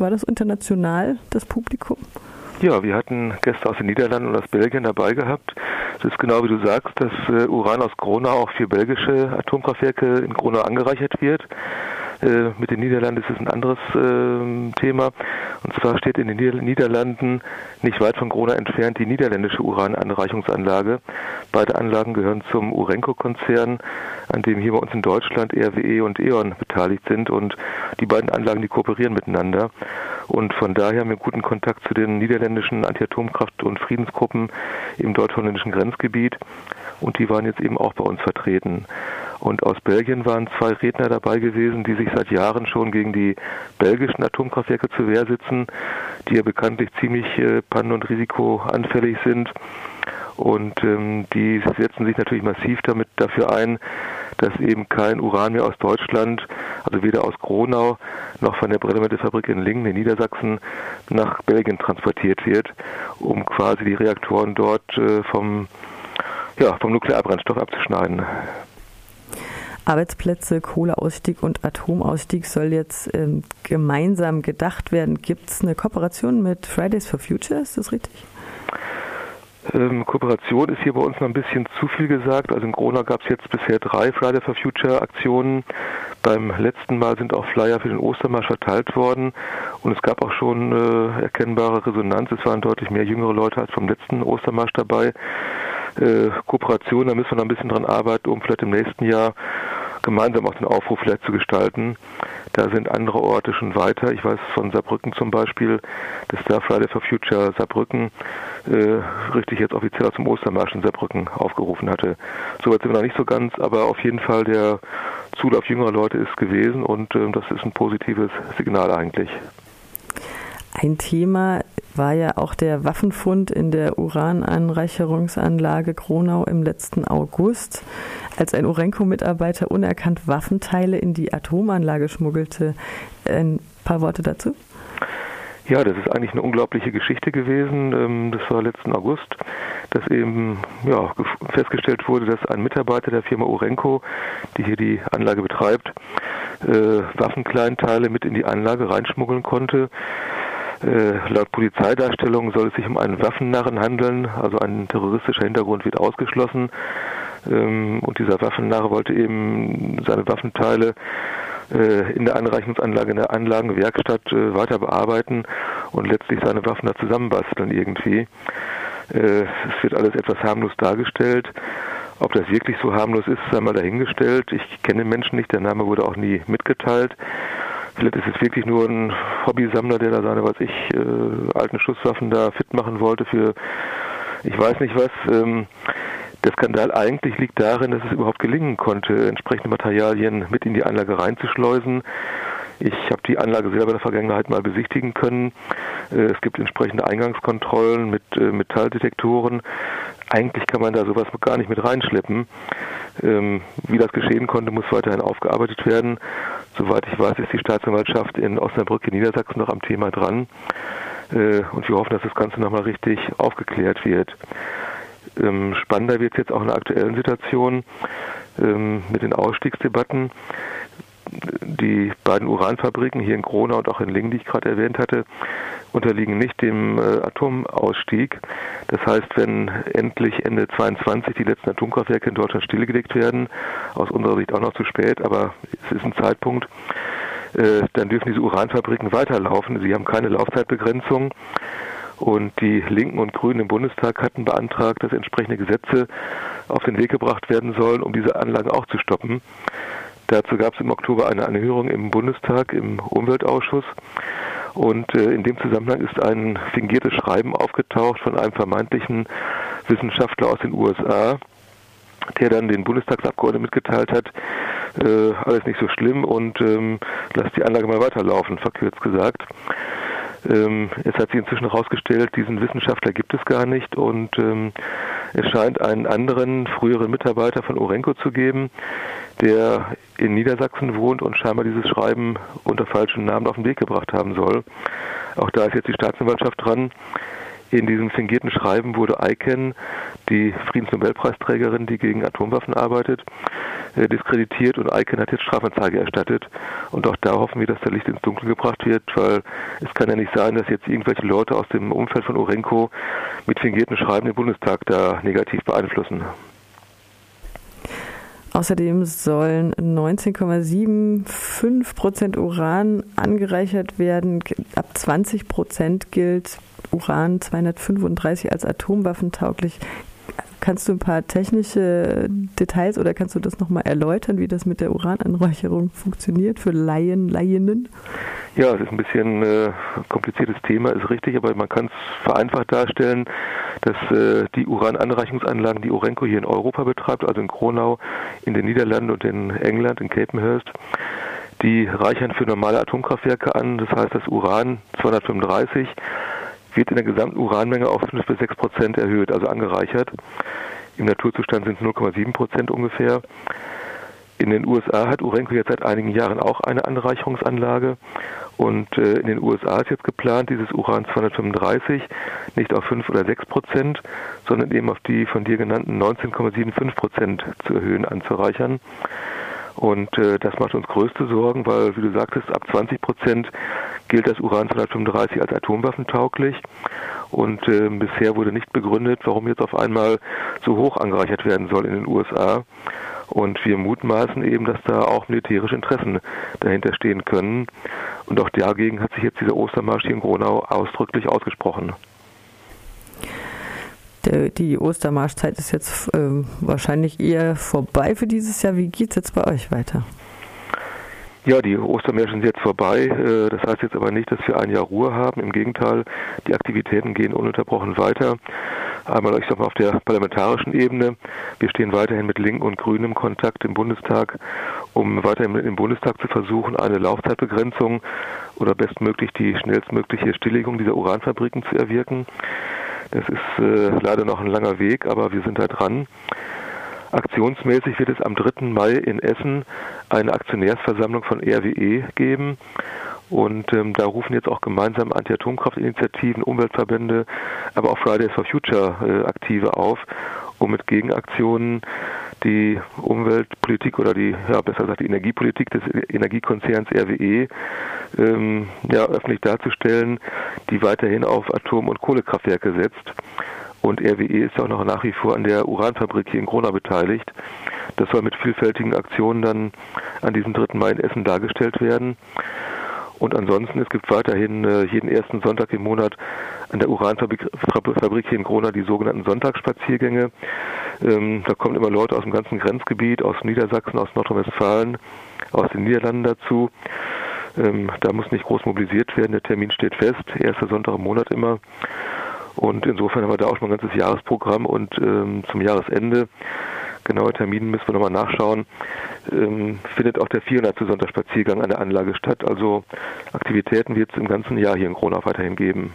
War das international, das Publikum? Ja, wir hatten Gäste aus den Niederlanden und aus Belgien dabei gehabt. Es ist genau wie du sagst, dass äh, Uran aus Gronau auch für belgische Atomkraftwerke in Gronau angereichert wird. Äh, mit den Niederlanden ist es ein anderes äh, Thema. Und zwar steht in den Niederlanden nicht weit von Gronau entfernt die niederländische Urananreichungsanlage. Beide Anlagen gehören zum Urenco-Konzern, an dem hier bei uns in Deutschland RWE und E.ON beteiligt sind. Und die beiden Anlagen, die kooperieren miteinander. Und von daher haben wir guten Kontakt zu den niederländischen Anti-Atomkraft- und Friedensgruppen im deutsch-holländischen Grenzgebiet. Und die waren jetzt eben auch bei uns vertreten. Und aus Belgien waren zwei Redner dabei gewesen, die sich seit Jahren schon gegen die belgischen Atomkraftwerke zur Wehr sitzen, die ja bekanntlich ziemlich äh, pannen- und risikoanfällig sind. Und ähm, die setzen sich natürlich massiv damit dafür ein, dass eben kein Uran mehr aus Deutschland, also weder aus Gronau noch von der Brennelementefabrik in Lingen in Niedersachsen nach Belgien transportiert wird, um quasi die Reaktoren dort äh, vom, ja, vom Nuklearbrennstoff abzuschneiden. Arbeitsplätze, Kohleausstieg und Atomausstieg soll jetzt ähm, gemeinsam gedacht werden. Gibt es eine Kooperation mit Fridays for Future? Ist das richtig? Ähm, Kooperation ist hier bei uns noch ein bisschen zu viel gesagt. Also in Corona gab es jetzt bisher drei Friday for Future Aktionen. Beim letzten Mal sind auch Flyer für den Ostermarsch verteilt worden und es gab auch schon äh, erkennbare Resonanz. Es waren deutlich mehr jüngere Leute als vom letzten Ostermarsch dabei. Äh, Kooperation, da müssen wir noch ein bisschen dran arbeiten, um vielleicht im nächsten Jahr gemeinsam auch den Aufruf vielleicht zu gestalten. Da sind andere Orte schon weiter. Ich weiß von Saarbrücken zum Beispiel, dass da Friday for Future Saarbrücken richtig jetzt offiziell aus dem Ostermarsch in Saarbrücken aufgerufen hatte. Soweit sind wir noch nicht so ganz, aber auf jeden Fall der Zulauf jüngerer Leute ist gewesen und äh, das ist ein positives Signal eigentlich. Ein Thema war ja auch der Waffenfund in der Urananreicherungsanlage Kronau im letzten August, als ein Urenco-Mitarbeiter unerkannt Waffenteile in die Atomanlage schmuggelte. Ein paar Worte dazu? Ja, das ist eigentlich eine unglaubliche Geschichte gewesen. Ähm, das war letzten August, dass eben ja, festgestellt wurde, dass ein Mitarbeiter der Firma Urenco, die hier die Anlage betreibt, äh, Waffenkleinteile mit in die Anlage reinschmuggeln konnte. Äh, laut Polizeidarstellung soll es sich um einen Waffennarren handeln, also ein terroristischer Hintergrund wird ausgeschlossen. Ähm, und dieser Waffennarre wollte eben seine Waffenteile in der Anreichungsanlage, in der Anlagenwerkstatt äh, weiter bearbeiten und letztlich seine Waffen da zusammenbasteln irgendwie. Äh, es wird alles etwas harmlos dargestellt. Ob das wirklich so harmlos ist, sei mal dahingestellt. Ich kenne den Menschen nicht, der Name wurde auch nie mitgeteilt. Vielleicht ist es wirklich nur ein Hobbysammler, der da seine, was ich, äh, alten Schusswaffen da fit machen wollte für, ich weiß nicht was. Ähm, der Skandal eigentlich liegt darin, dass es überhaupt gelingen konnte, entsprechende Materialien mit in die Anlage reinzuschleusen. Ich habe die Anlage selber in der Vergangenheit mal besichtigen können. Äh, es gibt entsprechende Eingangskontrollen mit äh, Metalldetektoren. Eigentlich kann man da sowas gar nicht mit reinschleppen. Ähm, wie das geschehen konnte, muss weiterhin aufgearbeitet werden. Soweit ich weiß, ist die Staatsanwaltschaft in Osnabrück in Niedersachsen noch am Thema dran. Äh, und wir hoffen, dass das Ganze nochmal richtig aufgeklärt wird. Ähm, spannender wird es jetzt auch in der aktuellen Situation ähm, mit den Ausstiegsdebatten. Die beiden Uranfabriken hier in Gronau und auch in Lingen, die ich gerade erwähnt hatte, unterliegen nicht dem äh, Atomausstieg. Das heißt, wenn endlich Ende 22 die letzten Atomkraftwerke in Deutschland stillgelegt werden, aus unserer Sicht auch noch zu spät, aber es ist ein Zeitpunkt, äh, dann dürfen diese Uranfabriken weiterlaufen. Sie haben keine Laufzeitbegrenzung. Und die Linken und Grünen im Bundestag hatten beantragt, dass entsprechende Gesetze auf den Weg gebracht werden sollen, um diese Anlagen auch zu stoppen. Dazu gab es im Oktober eine Anhörung im Bundestag im Umweltausschuss. Und äh, in dem Zusammenhang ist ein fingiertes Schreiben aufgetaucht von einem vermeintlichen Wissenschaftler aus den USA, der dann den Bundestagsabgeordneten mitgeteilt hat, äh, alles nicht so schlimm und ähm, lass die Anlage mal weiterlaufen, verkürzt gesagt. Ähm, es hat sich inzwischen herausgestellt, diesen Wissenschaftler gibt es gar nicht und ähm, es scheint einen anderen früheren Mitarbeiter von Orenco zu geben, der in Niedersachsen wohnt und scheinbar dieses Schreiben unter falschem Namen auf den Weg gebracht haben soll. Auch da ist jetzt die Staatsanwaltschaft dran. In diesem fingierten Schreiben wurde ICANN, die Friedensnobelpreisträgerin, die gegen Atomwaffen arbeitet, äh, diskreditiert und ICANN hat jetzt Strafanzeige erstattet. Und auch da hoffen wir, dass da Licht ins Dunkel gebracht wird, weil es kann ja nicht sein, dass jetzt irgendwelche Leute aus dem Umfeld von Urenco mit fingierten Schreiben den Bundestag da negativ beeinflussen. Außerdem sollen 19,75 Prozent Uran angereichert werden. Ab 20 Prozent gilt Uran 235 als atomwaffentauglich. Kannst du ein paar technische Details oder kannst du das nochmal erläutern, wie das mit der Urananreicherung funktioniert für Laien, Laieninnen? Ja, es ist ein bisschen äh, kompliziertes Thema, ist richtig, aber man kann es vereinfacht darstellen, dass äh, die Urananreichungsanlagen, die Orenco hier in Europa betreibt, also in Kronau, in den Niederlanden und in England, in Capenhurst, die reichern für normale Atomkraftwerke an. Das heißt, das Uran 235 wird in der gesamten Uranmenge auf 5 bis 6 Prozent erhöht, also angereichert. Im Naturzustand sind es 0,7 Prozent ungefähr. In den USA hat Urenco jetzt seit einigen Jahren auch eine Anreicherungsanlage und äh, in den USA ist jetzt geplant, dieses Uran 235 nicht auf 5 oder 6 Prozent, sondern eben auf die von dir genannten 19,75 Prozent zu erhöhen, anzureichern. Und äh, das macht uns größte Sorgen, weil, wie du sagtest, ab 20 Prozent gilt das Uran 235 als atomwaffentauglich. Und äh, bisher wurde nicht begründet, warum jetzt auf einmal so hoch angereichert werden soll in den USA. Und wir mutmaßen eben, dass da auch militärische Interessen dahinter stehen können. Und auch dagegen hat sich jetzt dieser Ostermarsch hier in Gronau ausdrücklich ausgesprochen. Der, die Ostermarschzeit ist jetzt äh, wahrscheinlich eher vorbei für dieses Jahr. Wie geht es jetzt bei euch weiter? Ja, die Ostermärsche sind jetzt vorbei. Äh, das heißt jetzt aber nicht, dass wir ein Jahr Ruhe haben. Im Gegenteil, die Aktivitäten gehen ununterbrochen weiter. Einmal, ich sag mal, auf der parlamentarischen Ebene. Wir stehen weiterhin mit Linken und Grünen im Kontakt im Bundestag, um weiterhin im Bundestag zu versuchen, eine Laufzeitbegrenzung oder bestmöglich die schnellstmögliche Stilllegung dieser Uranfabriken zu erwirken. Das ist äh, leider noch ein langer Weg, aber wir sind da dran. Aktionsmäßig wird es am 3. Mai in Essen eine Aktionärsversammlung von RWE geben. Und ähm, da rufen jetzt auch gemeinsam Anti-Atomkraftinitiativen, Umweltverbände, aber auch Fridays for Future äh, Aktive auf, um mit Gegenaktionen die Umweltpolitik oder die, ja, besser gesagt, die Energiepolitik des Energiekonzerns RWE ähm, ja, öffentlich darzustellen, die weiterhin auf Atom- und Kohlekraftwerke setzt. Und RWE ist auch noch nach wie vor an der Uranfabrik hier in Gronau beteiligt. Das soll mit vielfältigen Aktionen dann an diesem 3. Mai in Essen dargestellt werden. Und ansonsten, es gibt weiterhin äh, jeden ersten Sonntag im Monat an der Uranfabrik hier in Gronau die sogenannten Sonntagsspaziergänge. Ähm, da kommen immer Leute aus dem ganzen Grenzgebiet, aus Niedersachsen, aus Nordrhein-Westfalen, aus den Niederlanden dazu. Ähm, da muss nicht groß mobilisiert werden, der Termin steht fest, erster Sonntag im Monat immer. Und insofern haben wir da auch schon ein ganzes Jahresprogramm und ähm, zum Jahresende, genaue Termine müssen wir nochmal nachschauen, ähm, findet auch der 400. Sonntagsspaziergang an der Anlage statt. Also Aktivitäten wird es im ganzen Jahr hier in Kronau weiterhin geben.